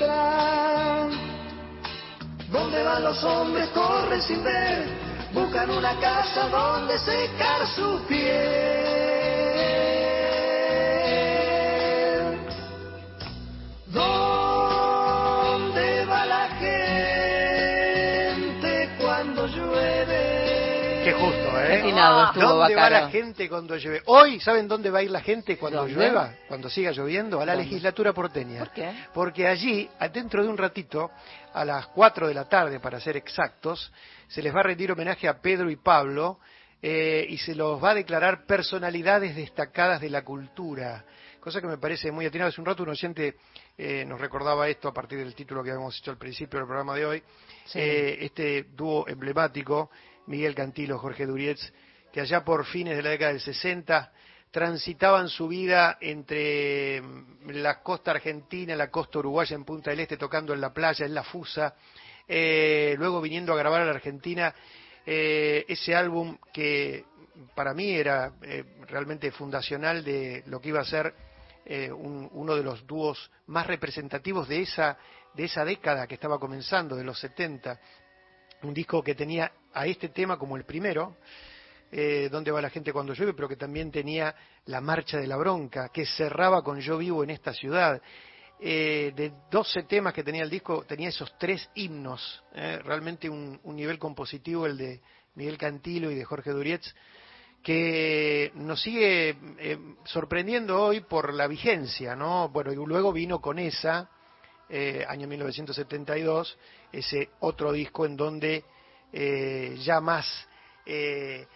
muestra. Donde van los hombres corren sin ver, buscan una casa donde secar su piel. Justo, ¿eh? Estuvo ¿Dónde va la gente cuando llueve? Hoy, ¿saben dónde va a ir la gente cuando ¿Dónde? llueva? Cuando siga lloviendo, a la ¿Dónde? legislatura porteña. ¿Por qué? Porque allí, a- dentro de un ratito, a las 4 de la tarde, para ser exactos, se les va a rendir homenaje a Pedro y Pablo eh, y se los va a declarar personalidades destacadas de la cultura. Cosa que me parece muy atinada. Hace un rato un oyente eh, nos recordaba esto a partir del título que habíamos hecho al principio del programa de hoy. Sí. Eh, este dúo emblemático, Miguel Cantilo, Jorge Durietz, que allá por fines de la década del 60 transitaban su vida entre mm, la costa argentina, la costa uruguaya en Punta del Este, tocando en la playa, en la Fusa, eh, luego viniendo a grabar a la Argentina eh, ese álbum que para mí era eh, realmente fundacional de lo que iba a ser eh, un- uno de los dúos más representativos de esa, de esa década que estaba comenzando, de los 70. Un disco que tenía a este tema como el primero, eh, ¿Dónde va la gente cuando llueve? Pero que también tenía La Marcha de la Bronca, que cerraba con Yo vivo en esta ciudad. Eh, de 12 temas que tenía el disco, tenía esos tres himnos. eh, realmente un, un nivel compositivo, el de Miguel Cantilo y de Jorge Durietz, que nos sigue eh, sorprendiendo hoy por la vigencia, ¿no? Bueno, y luego vino con esa, eh, año 1972, ese otro disco en donde eh, ya más eh,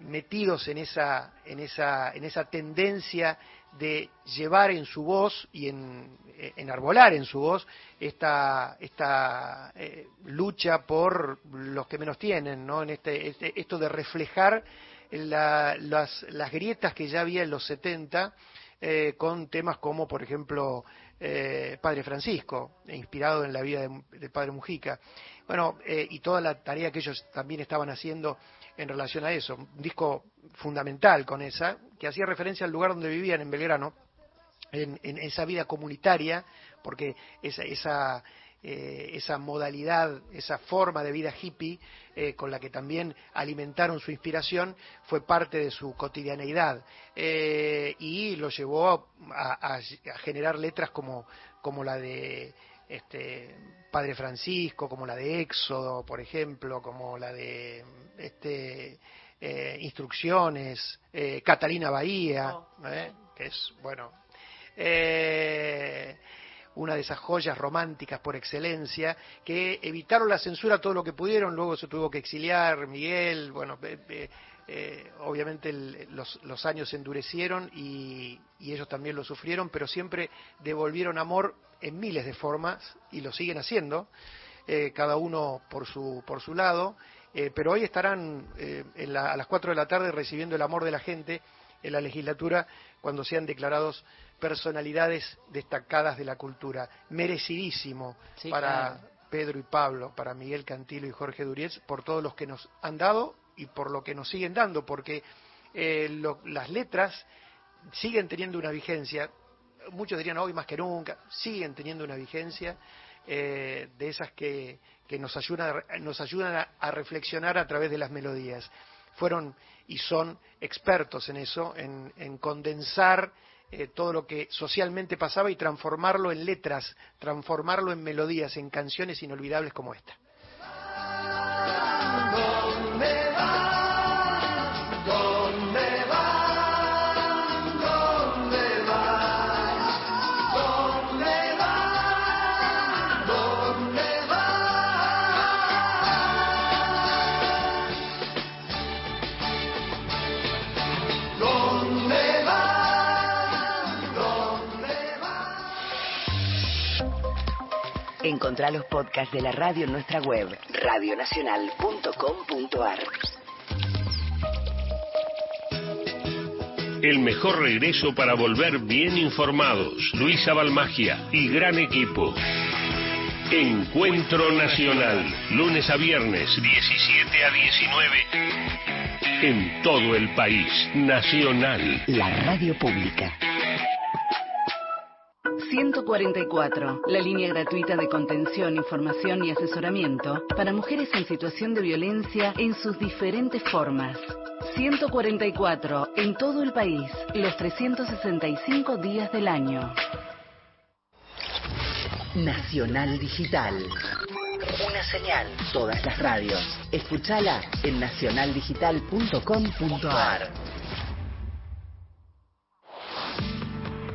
metidos en esa, en, esa, en esa tendencia de llevar en su voz y en eh, enarbolar en su voz esta, esta eh, lucha por los que menos tienen, ¿no? En este, este- esto de reflejar la- las, las grietas que ya había en los 70 eh, con temas como, por ejemplo, eh, Padre Francisco, inspirado en la vida de, de Padre Mujica. Bueno, eh, y toda la tarea que ellos también estaban haciendo en relación a eso. Un disco fundamental con esa, que hacía referencia al lugar donde vivían en Belgrano, en, en esa vida comunitaria, porque esa, esa, eh, esa modalidad, esa forma de vida hippie eh, con la que también alimentaron su inspiración fue parte de su cotidianeidad. Eh, y lo llevó a, a- a generar letras como, como la de este Padre Francisco, como la de Éxodo, por ejemplo, como la de este eh, Instrucciones, eh, Catalina Bahía, eh, que es bueno eh, una de esas joyas románticas por excelencia, que evitaron la censura todo lo que pudieron, luego se tuvo que exiliar Miguel, bueno, eh, eh, eh, obviamente los, los años endurecieron y, y ellos también lo sufrieron, pero siempre devolvieron amor en miles de formas y lo siguen haciendo, cada uno por su, por su lado, pero hoy estarán en la- a las 4 de la tarde recibiendo el amor de la gente en la legislatura cuando sean declarados personalidades destacadas de la cultura. Merecidísimo Sí, para claro. Pedro y Pablo, para Miguel Cantilo y Jorge Durietz, por todos los que nos han dado y por lo que nos siguen dando, porque eh, lo- las letras siguen teniendo una vigencia, muchos dirían hoy más que nunca, siguen teniendo una vigencia eh, de esas que, que nos ayudan, a- nos ayudan a, a reflexionar a través de las melodías. Fueron y son expertos en eso, en, en condensar eh, todo lo que socialmente pasaba y transformarlo en letras, transformarlo en melodías, en canciones inolvidables como esta. Encontrá los podcasts de la radio en nuestra web, radionacional.com.ar. El mejor regreso para volver bien informados. Luisa Balmagia y gran equipo. Encuentro Nacional. Lunes a viernes, 17 a 19. En todo el país. Nacional. La radio pública. 144, la línea gratuita de contención, información y asesoramiento para mujeres en situación de violencia en sus diferentes formas. 144, en todo el país, los 365 días del año. Nacional Digital. Una señal, todas las radios. Escúchala en nacionaldigital.com.ar.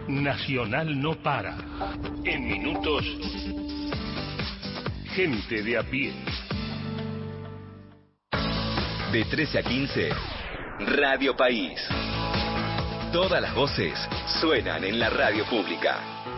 Nacional no para. En minutos, gente de a pie. De 13 a 15, Radio País. Todas las voces suenan en la radio pública.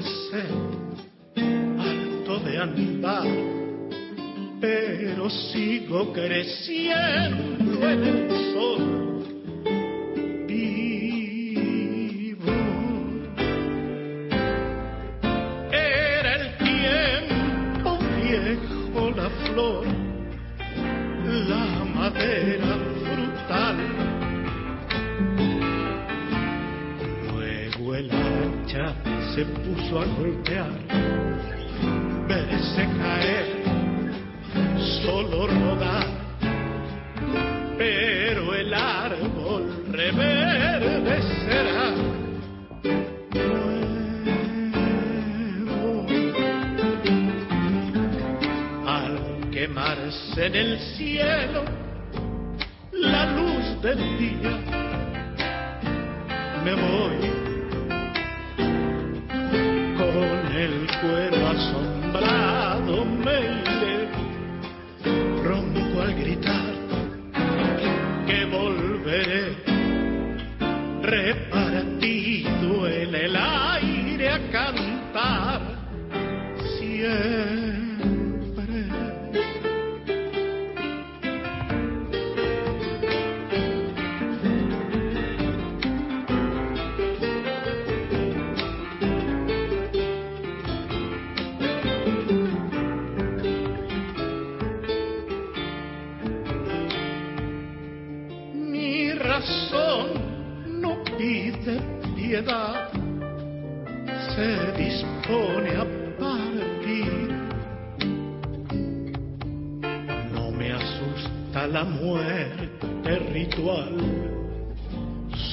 De harto de andar, pero sigo creciendo en el sol. Puso a golpear, verse caer, solo rodar. Pero el árbol reverdecerá. Nuevo. Al quemarse en el cielo la luz del día, me voy siempre.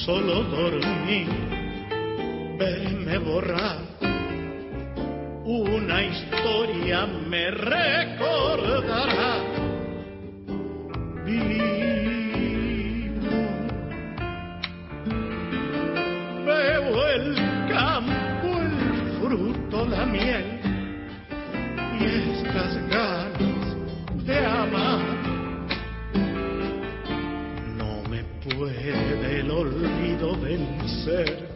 Solo dormir, verme borrar. Una historia me recordará. Vencer.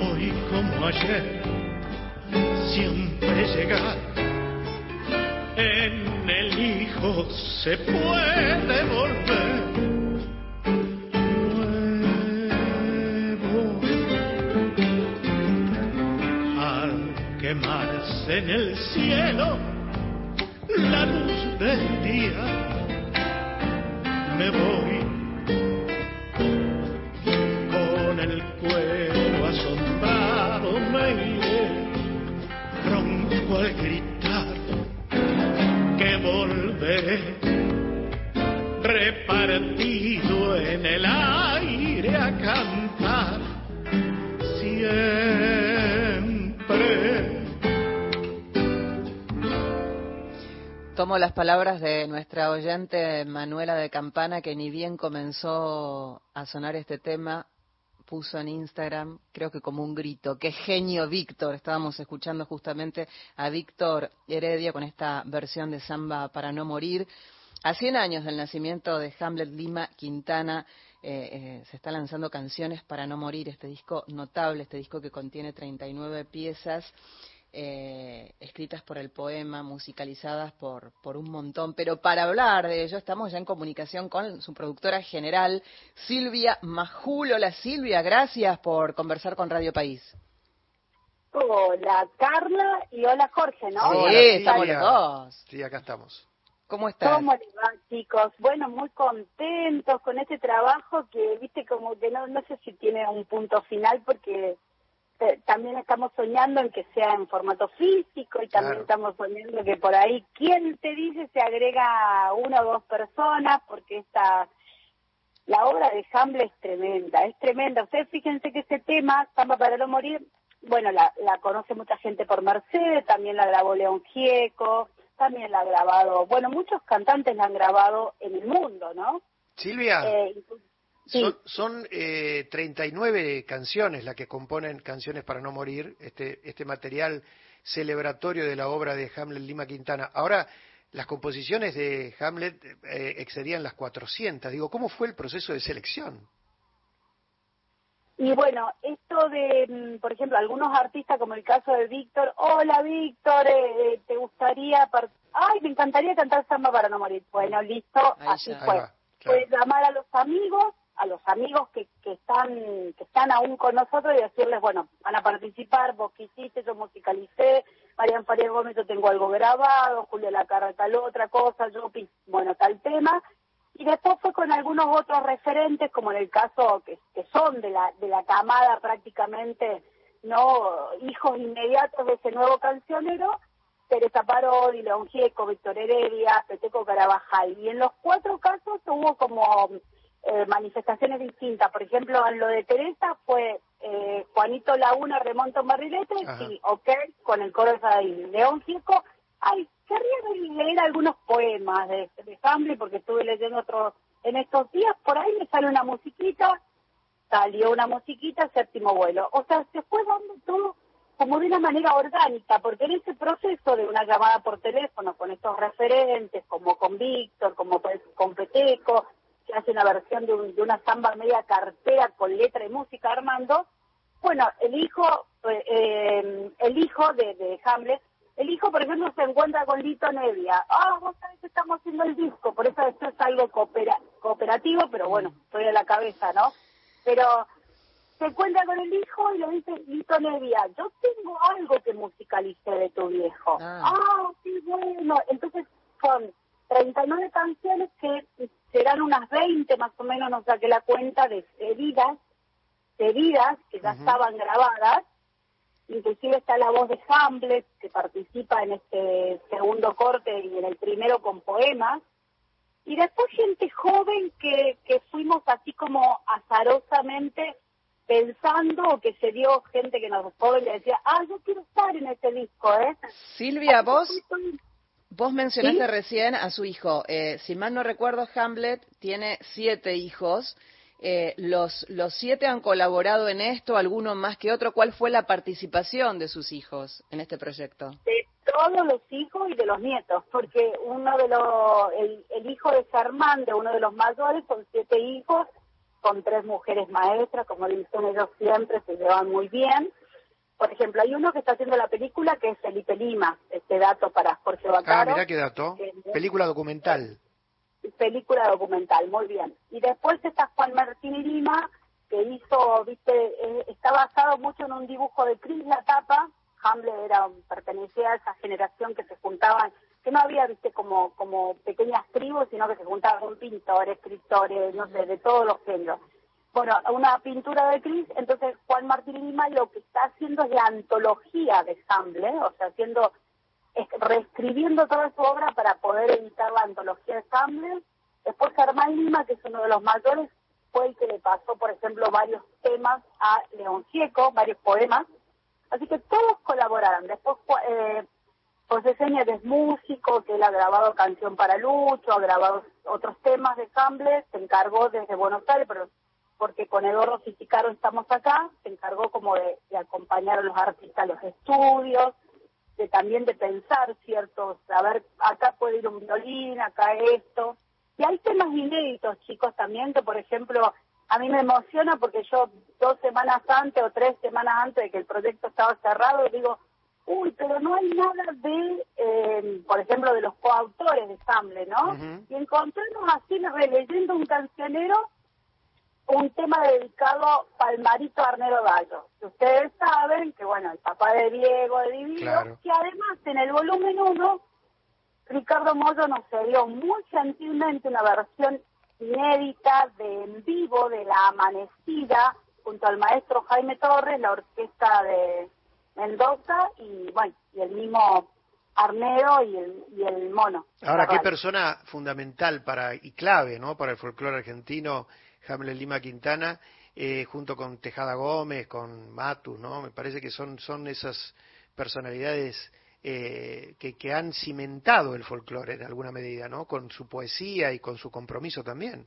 Hoy como ayer, siempre llegar. En el hijo se puede volver. Al quemarse en el cielo la luz del día, me voy Tomo las palabras de nuestra oyente Manuela de Campana, que ni bien comenzó a sonar este tema, puso en Instagram, creo que como un grito. Qué genio Víctor. Estábamos escuchando justamente a Víctor Heredia con esta versión de Samba para no morir. A 100 años del nacimiento de Hamlet Lima Quintana, eh, eh, se está lanzando Canciones para no morir, este disco notable, este disco que contiene 39 piezas eh, escritas por el poema, musicalizadas por, por un montón. Pero para hablar de ello estamos ya en comunicación con su productora general, Silvia Majul. Hola Silvia, gracias por conversar con Radio País. Hola Carla y hola Jorge, ¿no? Sí, estamos los dos. Sí, acá estamos. ¿Cómo estás? ¿Cómo les va, chicos? Bueno, muy contentos con este trabajo que, viste, como que no, no sé si tiene un punto final porque eh, también estamos soñando en que sea en formato físico y también estamos soñando que por ahí, ¿quién te dice se agrega una o dos personas? Porque esta, la obra de Hamlet es tremenda, es tremenda. Ustedes fíjense que ese tema, Samba para no morir, bueno, la, la conoce mucha gente por Mercedes, también la grabó León Gieco, también la ha grabado, bueno, muchos cantantes la han grabado en el mundo, ¿no? Silvia. Eh, son, son eh, 39 canciones las que componen Canciones para no morir, este, este material celebratorio de la obra de Hamlet Lima Quintana. Ahora, las composiciones de Hamlet eh, excedían las 400. Digo, ¿cómo fue el proceso de selección? Y bueno, esto de, mm, por ejemplo, algunos artistas, como el caso de Víctor, hola Víctor, eh, ¿te gustaría? Ay, me encantaría cantar samba para no morir. Bueno, listo, así fue. Puedes llamar a los amigos a los amigos que, que están que están aún con nosotros y decirles, bueno, van a participar, vos quisiste, yo musicalicé, Marian Farías Gómez, yo tengo algo grabado, Julio Lacarra tal otra cosa, yo, bueno, tal tema. Y después fue con algunos otros referentes, como en el caso que, son de la, de la camada prácticamente, no hijos inmediatos de ese nuevo cancionero, Teresa Parodi, León Gieco, Víctor Heredia, Peteco Carabajal. Y en los cuatro casos hubo como eh, manifestaciones distintas. Por ejemplo, en lo de Teresa fue eh, Juanito Laguna, Remonto Barrilete, y ok, con el coro de León Gieco. Ay, querría leer algunos poemas de, de porque estuve leyendo otros en estos días. Por ahí me sale una musiquita, salió una musiquita, séptimo vuelo. O sea, se fue dando todo como de una manera orgánica, porque en ese proceso de una llamada por teléfono con estos referentes, como con Víctor, como con Peteco, que hace una versión de, una samba media cartera con letra y música Armando, bueno, el hijo, eh, eh, el hijo de, de, Hamlet, el hijo, por ejemplo, se encuentra con Lito Nevia. Ah, vos sabés que estamos haciendo el disco, por eso esto es algo cooperativo, pero bueno, estoy a la cabeza, ¿no? Pero se encuentra con el hijo y le dice, Lito Nevia, yo tengo algo que musicalice de tu viejo. Ah, ah sí, bueno. Entonces son 39 canciones que serán unas 20 más o menos, no saqué la cuenta, de cedidas, cedidas que ya estaban grabadas. Inclusive está la voz de Hamlet, que participa en este segundo corte y en el primero con poemas. Y después gente joven que, que fuimos así como azarosamente pensando que se dio gente que nos joven le decía, ah, yo quiero estar en este disco, ¿eh? Silvia, vos... Vos mencionaste recién a su hijo. Eh, si mal no recuerdo, Hamlet tiene siete hijos. Eh, los, ¿Los siete han colaborado en esto, alguno más que otro? ¿Cuál fue la participación de sus hijos en este proyecto? De todos los hijos y de los nietos, porque uno de los, el, el hijo de Germán, de uno de los mayores, son siete hijos, con tres mujeres maestras, como dicen ellos siempre, se llevan muy bien por ejemplo, hay uno que está haciendo la película que es Felipe Lima, este dato para Jorge Bacaro. Ah, mirá qué dato. película documental. Película documental, muy bien. Y después está Juan Martín Lima, que hizo, viste, eh, está basado mucho en un dibujo de Cris La Tapa. Hamlet era, pertenecía a esa generación que se juntaban, que no había, viste, como, como pequeñas tribus, sino que se juntaban con pintores, escritores, no sé, de todos los géneros bueno, una pintura de Cris, entonces Juan Martín Lima lo que está haciendo es la antología de Hamlet, o sea, haciendo, reescribiendo toda su obra para poder editar la antología de Hamlet. Después Germán Lima, que es uno de los mayores, fue el que le pasó, por ejemplo, varios temas a León Gieco, varios poemas. Así que todos colaboraron. Después eh, José Seña, es músico, que él ha grabado Canción para Lucho, ha grabado otros temas de Hamlet, se encargó desde Buenos Aires, pero porque con Eduardo Fisicaro estamos acá, se encargó como de, acompañar a los artistas a los estudios, de también de pensar ciertos, a ver, acá puede ir un violín, acá esto. Y hay temas inéditos, chicos, también, que por ejemplo, a mí me emociona porque yo dos semanas antes o tres semanas antes de que el proyecto estaba cerrado, digo, uy, pero no hay nada de, eh, por ejemplo, de los coautores de Samble, ¿no? Y encontrarnos así releyendo un cancionero, un tema dedicado al marito Arnero Gallo. Ustedes saben que, bueno, el papá de Diego, de Divino, que además en el volumen 1, Ricardo Mollo nos dio muy gentilmente una versión inédita de en vivo de La Amanecida junto al maestro Jaime Torres, la orquesta de Mendoza y bueno, y el mismo Arnedo y el, y el mono. Ahora, qué persona fundamental para y clave, ¿no? Para el folclore argentino, Hamlet Lima Quintana, eh, junto con Tejada Gómez, con Matus, ¿no? Me parece que son son esas personalidades eh, que, que han cimentado el folclore en alguna medida, ¿no? Con su poesía y con su compromiso también.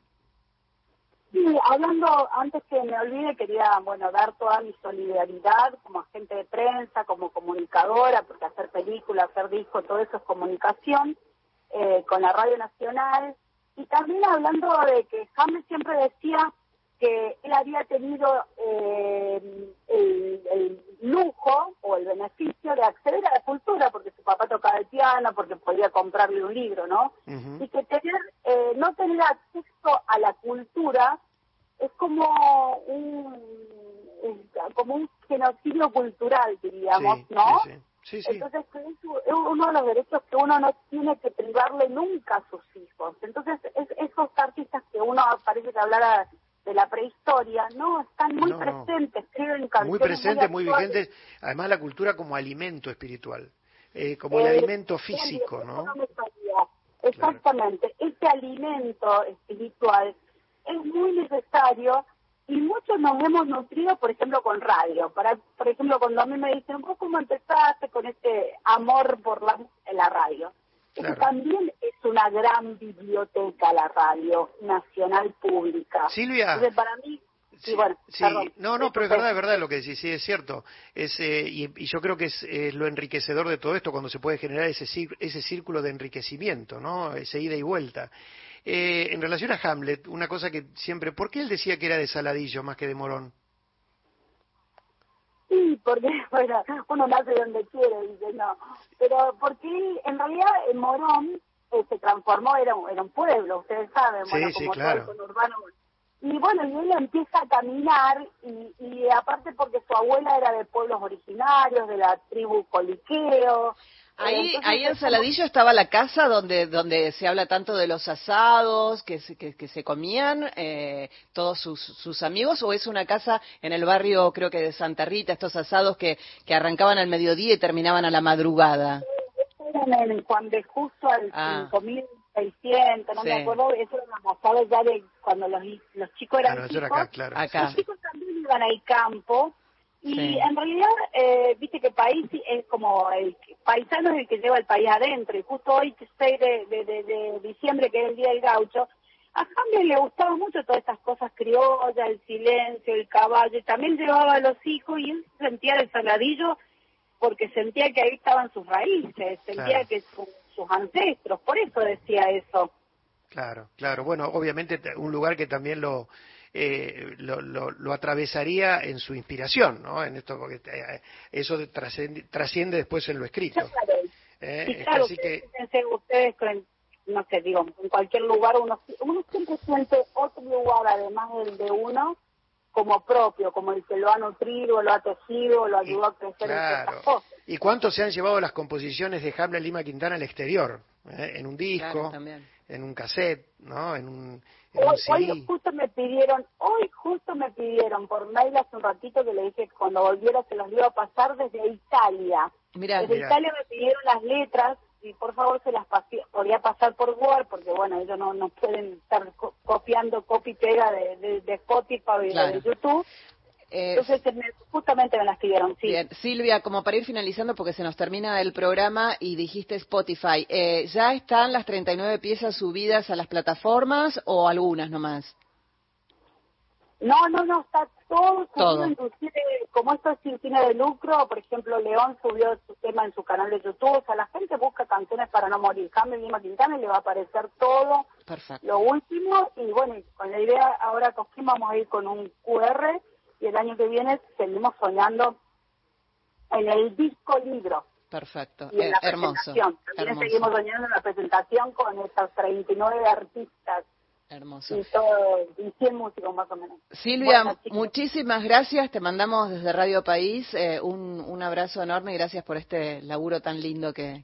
Sí, hablando, antes que me olvide, quería, bueno, dar toda mi solidaridad como agente de prensa, como comunicadora, porque hacer películas, hacer discos, todo eso es comunicación, eh, con la Radio Nacional. Y también hablando de que James siempre decía que él había tenido eh, el, lujo o el beneficio de acceder a la cultura porque su papá tocaba el piano, porque podía comprarle un libro, ¿no? Y que tener, eh, no tener acceso a la cultura es como un como un genocidio cultural, diríamos, ¿no? Sí, sí. Entonces es uno de los derechos que uno no tiene que privarle nunca a sus hijos. Entonces es, esos artistas que uno parece que hablara de la prehistoria, no, están muy presentes, escriben canciones muy presentes, muy, vigentes, además la cultura como alimento espiritual, eh, como el eh, alimento físico, ¿no? Exactamente, este alimento espiritual es muy necesario y muchos nos hemos nutrido, por ejemplo, con radio. Para, por ejemplo, cuando a mí me dicen, ¿vos cómo empezaste con este amor por la, la radio? también es una gran biblioteca la radio nacional pública. Silvia. Entonces, para mí, Sí, bueno, no, no, pero es verdad, es verdad lo que decís, sí, es cierto. Es, eh, y, yo creo que es lo enriquecedor de todo esto cuando se puede generar ese, ese círculo de enriquecimiento, ¿no? Ese ida y vuelta. Eh, en relación a Hamlet, una cosa que siempre, ¿por qué él decía que era de Saladillo más que de Morón? Sí, porque, bueno, uno nace donde quiere, dice, no. Pero porque en realidad en Morón eh, se transformó, era, era un pueblo, ustedes saben, bueno, como claro. todo urbano. Y bueno, y él empieza a caminar, y, y aparte porque su abuela era de pueblos originarios, de la tribu Coliqueo, Ahí, ahí en Saladillo estaba la casa donde donde se habla tanto de los asados que se, que, se comían eh, todos sus, sus amigos o es una casa en el barrio creo que de Santa Rita estos asados que, que arrancaban al mediodía y terminaban a la madrugada. Eran en Juan de Justo al ah. 5600, no me acuerdo, eso eran los asados ya de cuando los, los chicos eran ah, chicos. Acá, claro. Los chicos también iban al campo y en realidad, eh, viste que país es como el paisano es el que lleva el país adentro. Y justo hoy, 6 de, de, de, diciembre, que es el Día del Gaucho, a Hamlet le gustaba mucho todas estas cosas criollas, el silencio, el caballo. Y también llevaba a los hijos y él sentía el saladillo porque sentía que ahí estaban sus raíces, sentía que sus ancestros. Por eso decía eso. Claro, claro. Bueno, obviamente un lugar que también lo eh, lo, lo, atravesaría en su inspiración, ¿no? En esto, porque eh, eso trasciende, después en lo escrito. Eh, claro, así que... ustedes, no sé, digo, en cualquier lugar uno, uno siempre siente otro lugar además del de uno como propio, como el que lo ha nutrido, lo ha tejido, lo ayudó a crecer en cosas. ¿Y cuántos se han llevado las composiciones de Hamlet Lima Quintana al exterior? En un disco, en un cassette, ¿no? En un, Hoy, justo me pidieron, hoy justo me pidieron por mail hace un ratito que le dije que cuando volviera se los iba a pasar desde Italia. desde Italia me pidieron las letras y por favor se las podía pasar por Word porque bueno, ellos no, no pueden estar copiando copy pega de, de, Spotify y de YouTube. Eh, Entonces, justamente me las pidieron, sí. Bien. Silvia, como para ir finalizando, porque se nos termina el programa y dijiste Spotify, eh, ¿ya están las 39 piezas subidas a las plataformas o algunas nomás? No, no, no, está todo subido, inclusive, como esto es sin cine de lucro, por ejemplo, León subió su tema en su canal de YouTube, o sea, la gente busca canciones para no morir. Cambio Lima Quintana y le va a aparecer todo lo último, y bueno, con la idea ahora con vamos a ir con un QR, y el año que viene seguimos soñando en el disco libro. Perfecto, y en la eh, hermoso. También seguimos soñando en la presentación con estas 39 artistas Hermoso. Y, todo, y 100 músicos más o menos. Silvia, muchísimas gracias. Te mandamos desde Radio País eh, un, un abrazo enorme y gracias por este laburo tan lindo que, que